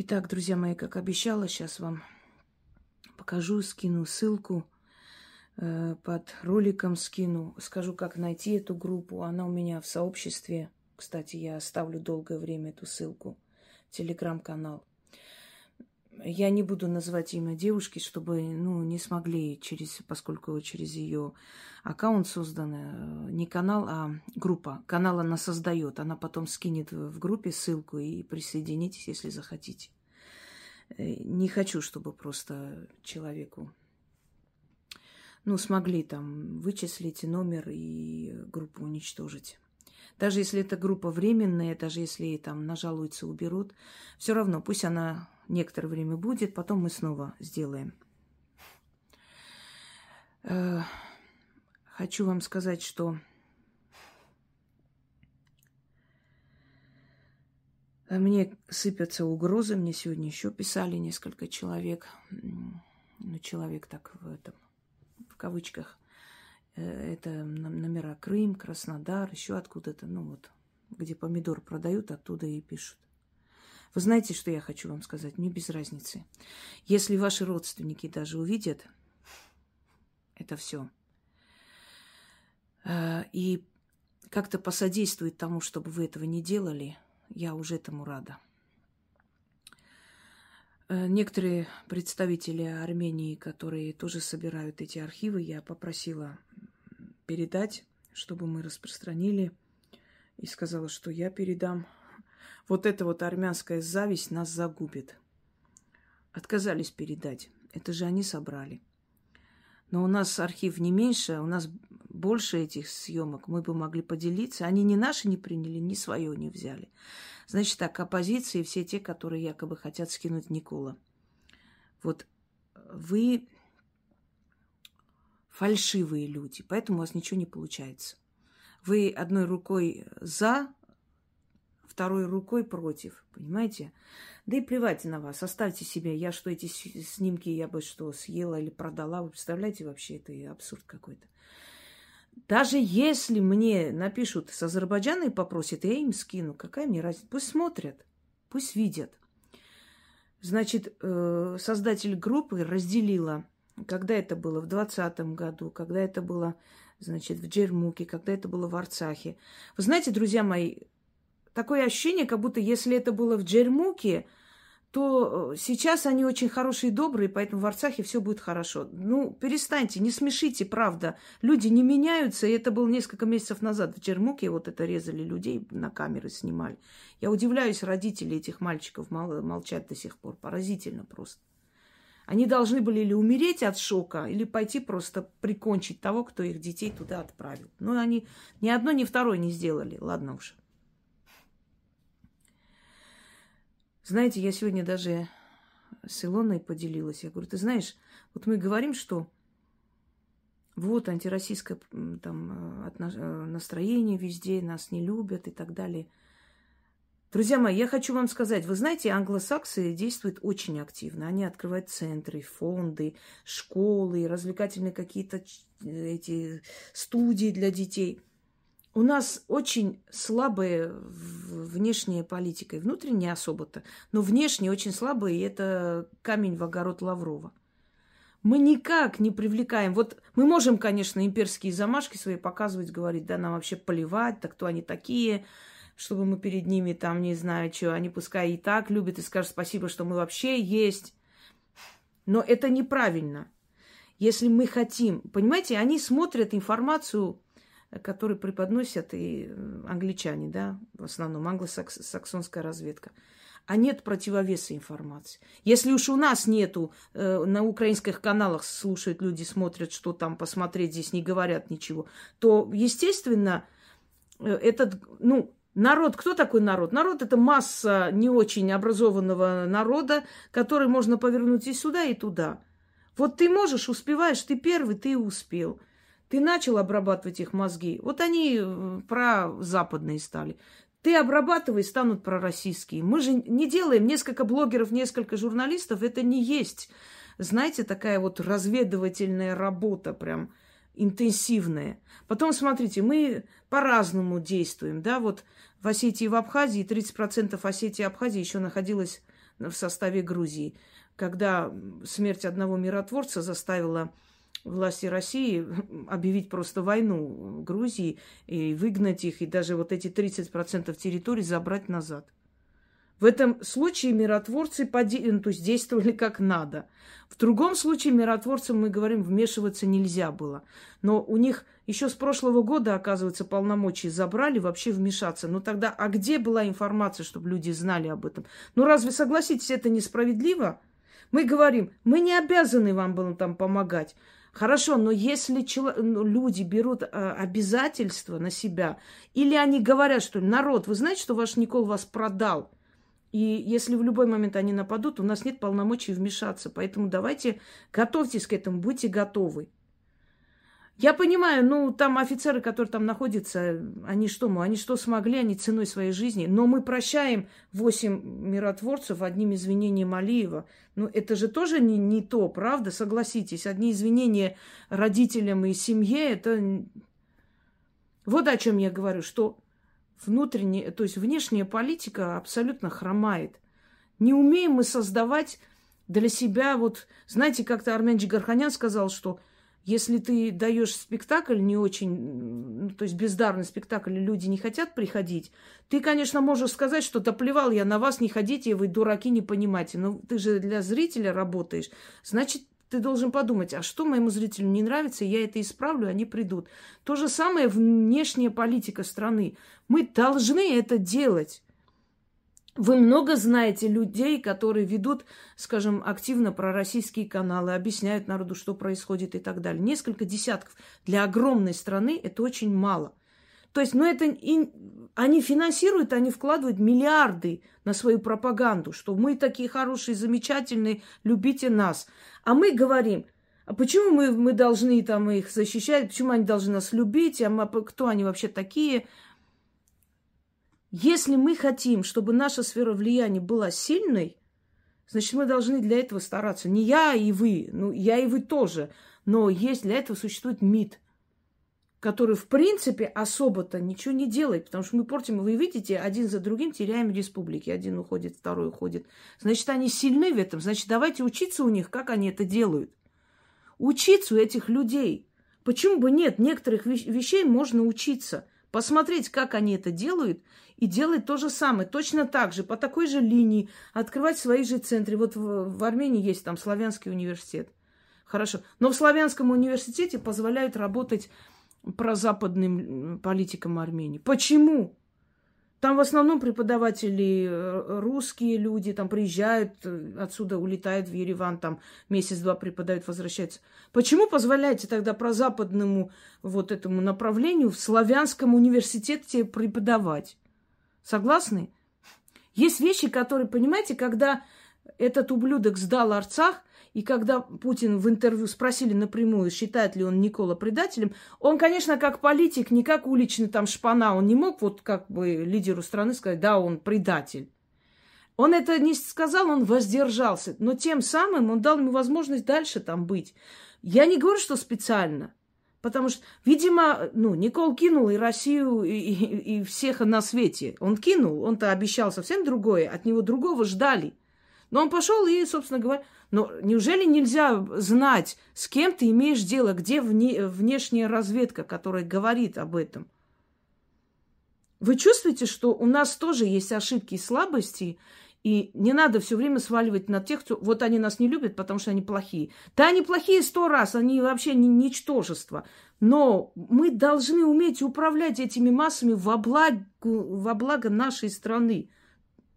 Итак, друзья мои, как обещала, сейчас вам покажу, скину ссылку э, под роликом скину. Скажу, как найти эту группу. Она у меня в сообществе. Кстати, я оставлю долгое время эту ссылку. Телеграм-канал. Я не буду называть имя девушки, чтобы ну, не смогли через, поскольку через ее аккаунт создан э, не канал, а группа. Канал она создает. Она потом скинет в группе ссылку и присоединитесь, если захотите. Э, не хочу, чтобы просто человеку ну, смогли там вычислить номер и группу уничтожить. Даже если эта группа временная, даже если там нажалуются, уберут, все равно пусть она некоторое время будет, потом мы снова сделаем. Э, хочу вам сказать, что мне сыпятся угрозы. Мне сегодня еще писали несколько человек. Ну, человек так в этом, в кавычках. Э, это номера Крым, Краснодар, еще откуда-то, ну вот, где помидор продают, оттуда и пишут. Вы знаете, что я хочу вам сказать? Мне без разницы. Если ваши родственники даже увидят это все э, и как-то посодействует тому, чтобы вы этого не делали, я уже этому рада. Э, некоторые представители Армении, которые тоже собирают эти архивы, я попросила передать, чтобы мы распространили. И сказала, что я передам вот эта вот армянская зависть нас загубит. Отказались передать. Это же они собрали. Но у нас архив не меньше, у нас больше этих съемок. Мы бы могли поделиться. Они ни наши не приняли, ни свое не взяли. Значит так, оппозиции, все те, которые якобы хотят скинуть Никола. Вот вы фальшивые люди, поэтому у вас ничего не получается. Вы одной рукой за второй рукой против, понимаете? Да и плевать на вас, оставьте себе. Я что, эти снимки я бы что, съела или продала? Вы представляете вообще, это абсурд какой-то. Даже если мне напишут с Азербайджана и попросят, я им скину. Какая мне разница? Пусть смотрят, пусть видят. Значит, э, создатель группы разделила, когда это было в 2020 году, когда это было, значит, в Джермуке, когда это было в Арцахе. Вы знаете, друзья мои, Такое ощущение, как будто если это было в Джермуке, то э, сейчас они очень хорошие и добрые, поэтому в Арцахе все будет хорошо. Ну, перестаньте, не смешите, правда. Люди не меняются, и это было несколько месяцев назад в Джермуке, вот это резали людей, на камеры снимали. Я удивляюсь, родители этих мальчиков мол, молчат до сих пор. Поразительно просто. Они должны были или умереть от шока, или пойти просто прикончить того, кто их детей туда отправил. Но они ни одно, ни второе не сделали. Ладно уж. Знаете, я сегодня даже с Илоной поделилась. Я говорю, ты знаешь, вот мы говорим, что вот антироссийское там, э, э, настроение везде, нас не любят и так далее. Друзья мои, я хочу вам сказать, вы знаете, англосаксы действуют очень активно. Они открывают центры, фонды, школы, развлекательные какие-то эти студии для детей. У нас очень слабая внешняя политика, и внутренняя особо-то, но внешне очень слабая, и это камень в огород Лаврова. Мы никак не привлекаем. Вот мы можем, конечно, имперские замашки свои показывать, говорить, да, нам вообще поливать, так кто они такие, чтобы мы перед ними там, не знаю, что, они пускай и так любят и скажут спасибо, что мы вообще есть. Но это неправильно. Если мы хотим, понимаете, они смотрят информацию который преподносят и э, англичане, да, в основном англосаксонская разведка. А нет противовеса информации. Если уж у нас нету, э, на украинских каналах слушают люди, смотрят, что там посмотреть, здесь не говорят ничего, то, естественно, э, этот, ну, Народ, кто такой народ? Народ это масса не очень образованного народа, который можно повернуть и сюда, и туда. Вот ты можешь, успеваешь, ты первый, ты успел. Ты начал обрабатывать их мозги. Вот они э, про западные стали. Ты обрабатывай, станут пророссийские. Мы же не делаем несколько блогеров, несколько журналистов. Это не есть, знаете, такая вот разведывательная работа прям интенсивная. Потом, смотрите, мы по-разному действуем. Да, вот в Осетии и в Абхазии 30% Осетии и Абхазии еще находилось в составе Грузии, когда смерть одного миротворца заставила власти России объявить просто войну Грузии и выгнать их, и даже вот эти 30% территорий забрать назад. В этом случае миротворцы поди... Ну, то есть действовали как надо. В другом случае миротворцам, мы говорим, вмешиваться нельзя было. Но у них еще с прошлого года, оказывается, полномочия забрали вообще вмешаться. Ну тогда, а где была информация, чтобы люди знали об этом? Ну разве, согласитесь, это несправедливо? Мы говорим, мы не обязаны вам было там помогать. Хорошо, но если чело... ну, люди берут э, обязательства на себя, или они говорят, что народ, вы знаете, что ваш Никол вас продал, и если в любой момент они нападут, у нас нет полномочий вмешаться. Поэтому давайте готовьтесь к этому, будьте готовы. Я понимаю, ну, там офицеры, которые там находятся, они что, мы, они что смогли, они ценой своей жизни. Но мы прощаем восемь миротворцев одним извинением Алиева. Ну, это же тоже не, не то, правда? Согласитесь, одни извинения родителям и семье, это... Вот о чем я говорю, что внутренняя, то есть внешняя политика абсолютно хромает. Не умеем мы создавать для себя, вот, знаете, как-то Армен Джигарханян сказал, что если ты даешь спектакль не очень, ну, то есть бездарный спектакль, люди не хотят приходить, ты, конечно, можешь сказать, что да плевал я на вас, не ходите, вы дураки, не понимаете. Но ты же для зрителя работаешь. Значит, ты должен подумать, а что моему зрителю не нравится, я это исправлю, они придут. То же самое внешняя политика страны. Мы должны это делать. Вы много знаете людей, которые ведут, скажем, активно пророссийские каналы, объясняют народу, что происходит и так далее. Несколько десятков. Для огромной страны это очень мало. То есть, ну это и, они финансируют, они вкладывают миллиарды на свою пропаганду, что мы такие хорошие, замечательные, любите нас. А мы говорим, а почему мы, мы должны там их защищать, почему они должны нас любить, а мы, кто они вообще такие? Если мы хотим, чтобы наша сфера влияния была сильной, значит, мы должны для этого стараться. Не я и вы, ну, я и вы тоже. Но есть для этого существует МИД – который, в принципе, особо-то ничего не делает, потому что мы портим, вы видите, один за другим теряем республики. Один уходит, второй уходит. Значит, они сильны в этом. Значит, давайте учиться у них, как они это делают. Учиться у этих людей. Почему бы нет? Некоторых вещей можно учиться. Посмотреть, как они это делают, и делать то же самое. Точно так же, по такой же линии, открывать свои же центры. Вот в, в Армении есть там славянский университет. Хорошо. Но в славянском университете позволяют работать прозападным политикам Армении. Почему? Там в основном преподаватели э, русские люди, там приезжают, э, отсюда улетают в Ереван, там месяц-два преподают, возвращаются. Почему позволяете тогда прозападному вот этому направлению в славянском университете преподавать? Согласны? Есть вещи, которые, понимаете, когда этот ублюдок сдал Арцах, и когда Путин в интервью спросили напрямую, считает ли он Никола предателем, он, конечно, как политик, не как уличный там шпана, он не мог вот как бы лидеру страны сказать, да, он предатель. Он это не сказал, он воздержался. Но тем самым он дал ему возможность дальше там быть. Я не говорю, что специально. Потому что, видимо, ну, Никол кинул и Россию, и, и, и всех на свете. Он кинул, он-то обещал совсем другое, от него другого ждали. Но он пошел и, собственно говоря, но неужели нельзя знать, с кем ты имеешь дело, где вне, внешняя разведка, которая говорит об этом? Вы чувствуете, что у нас тоже есть ошибки и слабости, и не надо все время сваливать на тех, кто... Вот они нас не любят, потому что они плохие. Да, они плохие сто раз, они вообще не ничтожество. Но мы должны уметь управлять этими массами во благо, во благо нашей страны.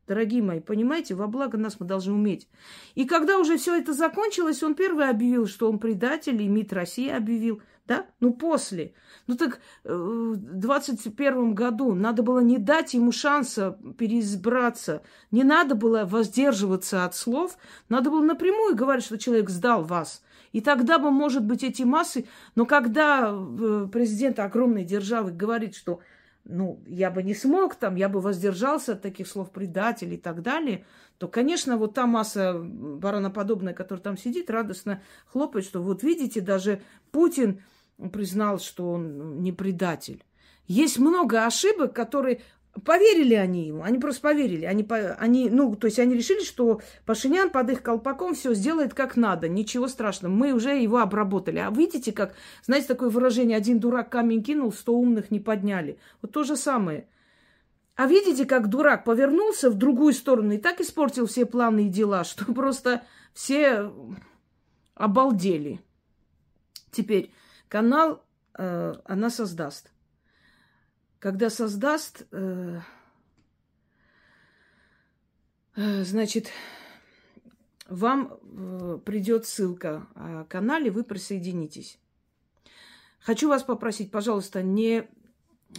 Дорогие мои, понимаете, во благо нас мы должны уметь. И когда уже все это закончилось, он первый объявил, что он предатель, и МИД России объявил, да? Ну, после. Ну, так э, в 21 году надо было не дать ему шанса переизбраться, не надо было воздерживаться от слов, надо было напрямую говорить, что человек сдал вас. И тогда бы, может быть, эти массы... Но когда э, президент огромной державы говорит, что ну, я бы не смог там, я бы воздержался от таких слов предатель и так далее, то, конечно, вот та масса бараноподобная, которая там сидит, радостно хлопает, что вот видите, даже Путин признал, что он не предатель. Есть много ошибок, которые Поверили они ему, они просто поверили. Они, они, ну, то есть они решили, что Пашинян под их колпаком все сделает как надо, ничего страшного. Мы уже его обработали. А видите, как, знаете, такое выражение, один дурак камень кинул, сто умных не подняли. Вот то же самое. А видите, как дурак повернулся в другую сторону и так испортил все планы и дела, что просто все обалдели. Теперь канал э, она создаст. Когда создаст, э, э, значит, вам э, придет ссылка о канале, вы присоединитесь. Хочу вас попросить, пожалуйста, не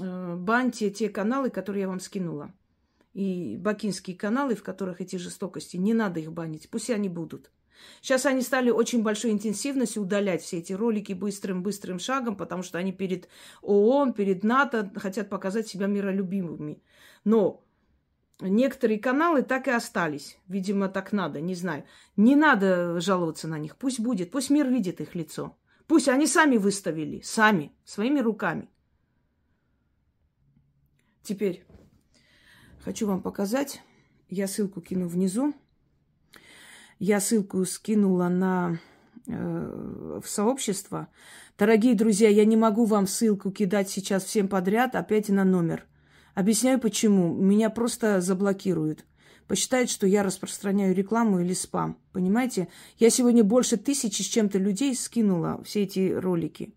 э, баньте те каналы, которые я вам скинула. И бакинские каналы, в которых эти жестокости, не надо их банить, пусть они будут. Сейчас они стали очень большой интенсивностью удалять все эти ролики быстрым-быстрым шагом, потому что они перед ООН, перед НАТО хотят показать себя миролюбимыми. Но некоторые каналы так и остались. Видимо, так надо, не знаю. Не надо жаловаться на них. Пусть будет, пусть мир видит их лицо. Пусть они сами выставили, сами, своими руками. Теперь хочу вам показать. Я ссылку кину внизу. Я ссылку скинула на э, в сообщество. Дорогие друзья, я не могу вам ссылку кидать сейчас всем подряд, опять на номер. Объясняю почему. Меня просто заблокируют. Посчитают, что я распространяю рекламу или спам. Понимаете? Я сегодня больше тысячи с чем-то людей скинула все эти ролики.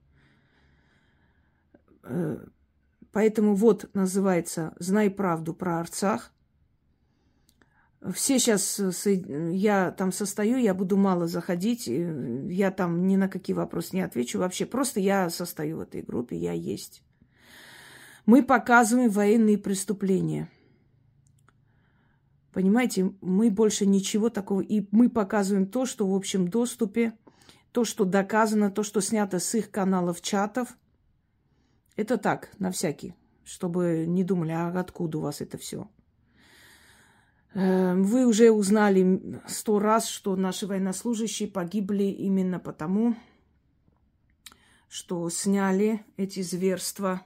Э, поэтому вот называется «Знай правду про Арцах». Все сейчас, э, я там состою, я буду мало заходить, я там ни на какие вопросы не отвечу вообще. Просто я состою в этой группе, я есть. Мы показываем военные преступления. Понимаете, мы больше ничего такого. И мы показываем то, что в общем доступе, то, что доказано, то, что снято с их каналов, чатов. Это так, на всякий, чтобы не думали, а откуда у вас это все. Эм, вы уже узнали сто раз, что наши военнослужащие погибли именно потому, что сняли эти зверства.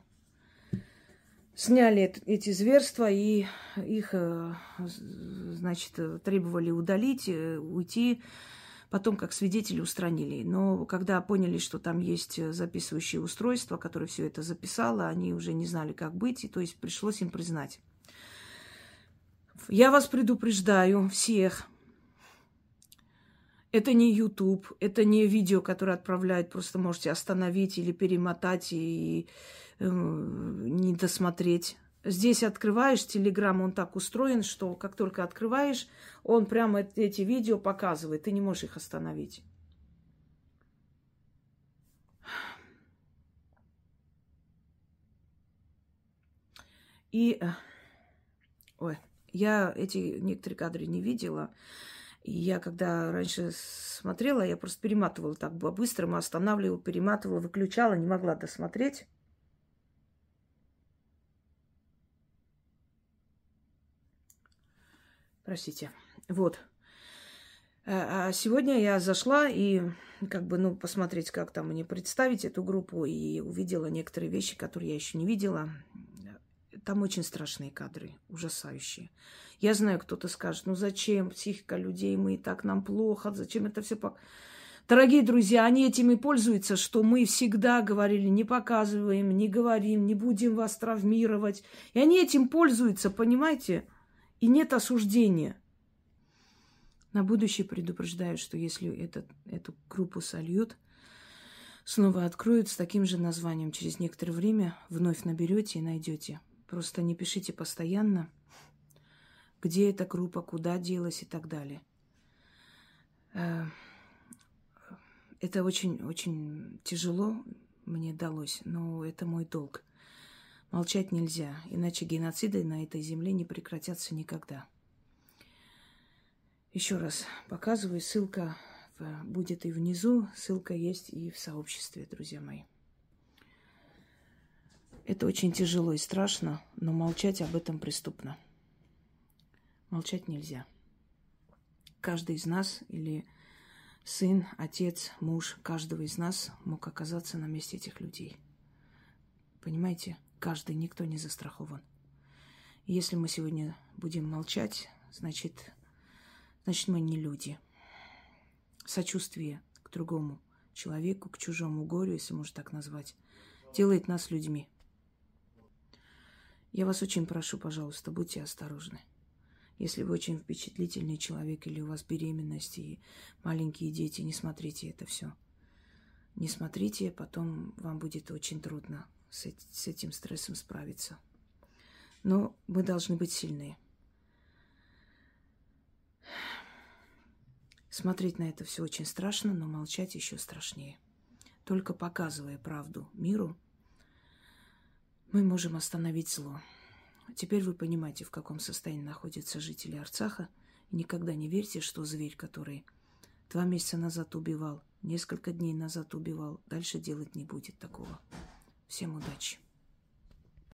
Сняли эти зверства и их, э, значит, требовали удалить, э, уйти. Потом, как свидетели, устранили. Но когда поняли, что там есть записывающее устройство, которое все это записало, они уже не знали, как быть, и то есть пришлось им признать. Я вас предупреждаю всех. Это не YouTube, это не видео, которое отправляют, просто можете остановить или перемотать и э, не досмотреть. Здесь открываешь Телеграм, он так устроен, что как только открываешь, он прямо эти видео показывает, ты не можешь их остановить. И... Э, ой. Я эти некоторые кадры не видела. И я когда раньше смотрела, я просто перематывала так по-быстрому, останавливала, перематывала, выключала, не могла досмотреть. Простите. Вот. А, а сегодня я зашла и как бы, ну, посмотреть, как там мне представить эту группу, и увидела некоторые вещи, которые я еще не видела. Там очень страшные кадры, ужасающие. Я знаю, кто-то скажет, ну зачем психика людей, мы и так нам плохо, зачем это все. Дорогие друзья, они этим и пользуются, что мы всегда говорили, не показываем, не говорим, не будем вас травмировать. И они этим пользуются, понимаете? И нет осуждения. На будущее предупреждаю, что если этот, эту группу сольют, снова откроют с таким же названием, через некоторое время вновь наберете и найдете. Просто не пишите постоянно, где эта группа, куда делась и так далее. Э, это очень-очень тяжело мне далось, но это мой долг. Молчать нельзя, иначе геноциды на этой земле не прекратятся никогда. Еще раз показываю, ссылка будет и внизу, ссылка есть и в сообществе, друзья мои. Это очень тяжело и страшно, но молчать об этом преступно. Молчать нельзя. Каждый из нас или сын, отец, муж, каждого из нас мог оказаться на месте этих людей. Понимаете? Каждый, никто не застрахован. Если мы сегодня будем молчать, значит, значит мы не люди. Сочувствие к другому человеку, к чужому горю, если можно так назвать, делает нас людьми. Я вас очень прошу, пожалуйста, будьте осторожны. Если вы очень впечатлительный человек или у вас беременность и маленькие дети, не смотрите это все. Не смотрите, потом вам будет очень трудно с, этим стрессом справиться. Но мы должны быть сильны. Смотреть на это все очень страшно, но молчать еще страшнее. Только показывая правду миру, мы можем остановить зло. Теперь вы понимаете, в каком состоянии находятся жители Арцаха. И никогда не верьте, что зверь, который два месяца назад убивал, несколько дней назад убивал, дальше делать не будет такого. Всем удачи!